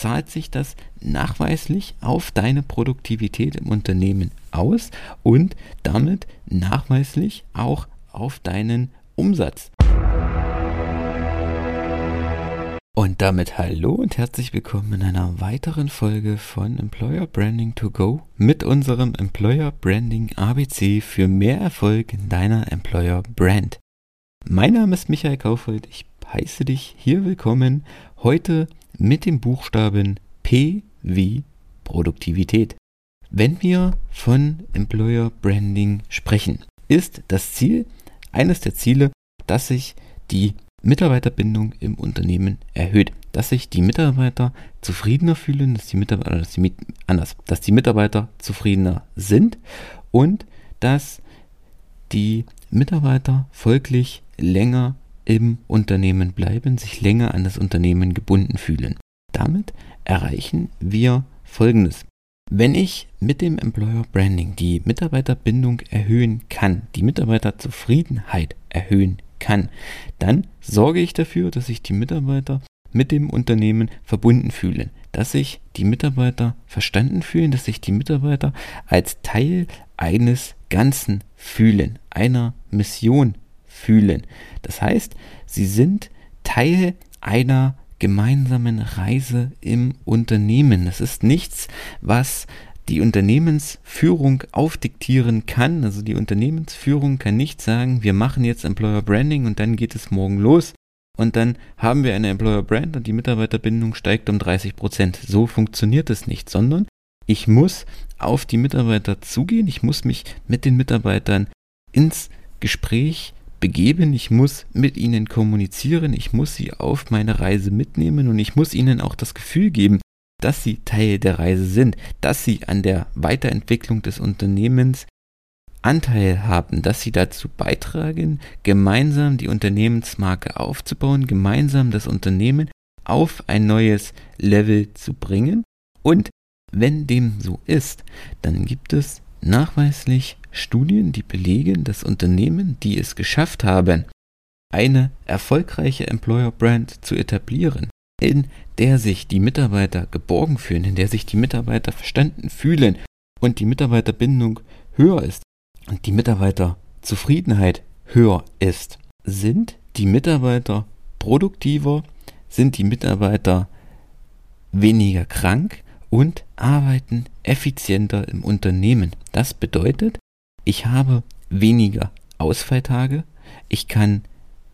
Zahlt sich das nachweislich auf deine Produktivität im Unternehmen aus und damit nachweislich auch auf deinen Umsatz? Und damit hallo und herzlich willkommen in einer weiteren Folge von Employer Branding to Go mit unserem Employer Branding ABC für mehr Erfolg in deiner Employer Brand. Mein Name ist Michael Kaufold, ich heiße dich hier willkommen heute mit dem Buchstaben P wie Produktivität. Wenn wir von Employer Branding sprechen, ist das Ziel, eines der Ziele, dass sich die Mitarbeiterbindung im Unternehmen erhöht, dass sich die Mitarbeiter zufriedener fühlen, dass die Mitarbeiter, dass die, anders, dass die Mitarbeiter zufriedener sind und dass die Mitarbeiter folglich länger im Unternehmen bleiben, sich länger an das Unternehmen gebunden fühlen. Damit erreichen wir Folgendes. Wenn ich mit dem Employer Branding die Mitarbeiterbindung erhöhen kann, die Mitarbeiterzufriedenheit erhöhen kann, dann sorge ich dafür, dass sich die Mitarbeiter mit dem Unternehmen verbunden fühlen, dass sich die Mitarbeiter verstanden fühlen, dass sich die Mitarbeiter als Teil eines Ganzen fühlen, einer Mission fühlen. Das heißt, sie sind Teil einer gemeinsamen Reise im Unternehmen. Das ist nichts, was die Unternehmensführung aufdiktieren kann. Also die Unternehmensführung kann nicht sagen, wir machen jetzt Employer Branding und dann geht es morgen los und dann haben wir eine Employer Brand und die Mitarbeiterbindung steigt um 30 Prozent. So funktioniert es nicht, sondern ich muss auf die Mitarbeiter zugehen, ich muss mich mit den Mitarbeitern ins Gespräch begeben, ich muss mit ihnen kommunizieren, ich muss sie auf meine Reise mitnehmen und ich muss ihnen auch das Gefühl geben, dass sie Teil der Reise sind, dass sie an der Weiterentwicklung des Unternehmens Anteil haben, dass sie dazu beitragen, gemeinsam die Unternehmensmarke aufzubauen, gemeinsam das Unternehmen auf ein neues Level zu bringen. Und wenn dem so ist, dann gibt es nachweislich Studien, die belegen, dass Unternehmen, die es geschafft haben, eine erfolgreiche Employer Brand zu etablieren, in der sich die Mitarbeiter geborgen fühlen, in der sich die Mitarbeiter verstanden fühlen und die Mitarbeiterbindung höher ist und die Mitarbeiterzufriedenheit höher ist, sind die Mitarbeiter produktiver, sind die Mitarbeiter weniger krank und arbeiten effizienter im Unternehmen. Das bedeutet, ich habe weniger Ausfalltage, ich kann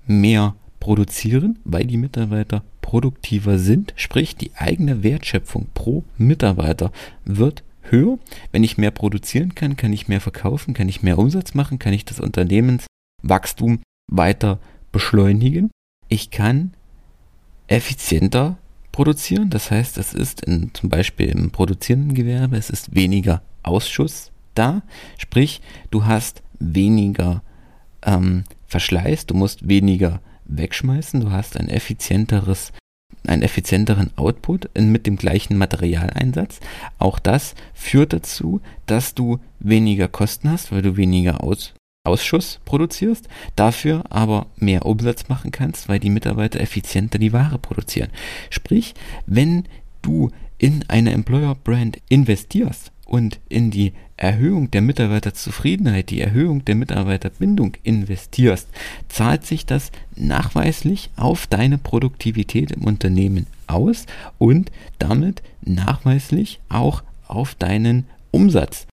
mehr produzieren, weil die Mitarbeiter produktiver sind, sprich die eigene Wertschöpfung pro Mitarbeiter wird höher. Wenn ich mehr produzieren kann, kann ich mehr verkaufen, kann ich mehr Umsatz machen, kann ich das Unternehmenswachstum weiter beschleunigen. Ich kann effizienter produzieren, das heißt, es ist in, zum Beispiel im produzierenden Gewerbe, es ist weniger Ausschuss da, sprich, du hast weniger ähm, Verschleiß, du musst weniger wegschmeißen, du hast ein effizienteres einen effizienteren Output mit dem gleichen Materialeinsatz. Auch das führt dazu, dass du weniger Kosten hast, weil du weniger Aus Ausschuss produzierst, dafür aber mehr Umsatz machen kannst, weil die Mitarbeiter effizienter die Ware produzieren. Sprich, wenn du in eine Employer Brand investierst und in die Erhöhung der Mitarbeiterzufriedenheit, die Erhöhung der Mitarbeiterbindung investierst, zahlt sich das nachweislich auf deine Produktivität im Unternehmen aus und damit nachweislich auch auf deinen Umsatz.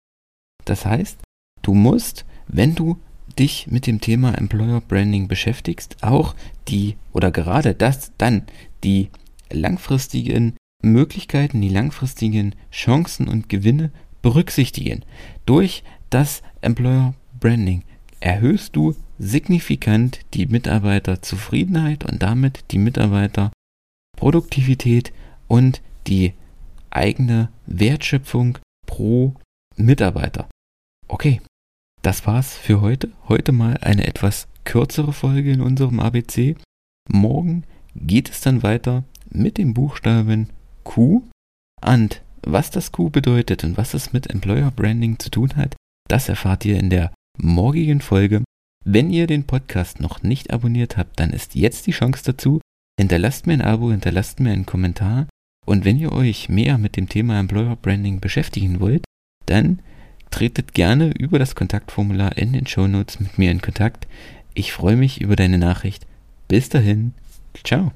Das heißt, du musst, wenn du dich mit dem Thema Employer Branding beschäftigst, auch die oder gerade das dann die langfristigen Möglichkeiten, die langfristigen Chancen und Gewinne berücksichtigen. Durch das Employer Branding erhöhst du signifikant die Mitarbeiterzufriedenheit und damit die Mitarbeiterproduktivität und die eigene Wertschöpfung pro Mitarbeiter. Okay, das war's für heute. Heute mal eine etwas kürzere Folge in unserem ABC. Morgen geht es dann weiter mit dem Buchstaben Q. Und was das Q bedeutet und was es mit Employer Branding zu tun hat, das erfahrt ihr in der morgigen Folge. Wenn ihr den Podcast noch nicht abonniert habt, dann ist jetzt die Chance dazu. Hinterlasst mir ein Abo, hinterlasst mir einen Kommentar. Und wenn ihr euch mehr mit dem Thema Employer Branding beschäftigen wollt, dann tretet gerne über das Kontaktformular in den Show Notes mit mir in Kontakt. Ich freue mich über deine Nachricht. Bis dahin, ciao.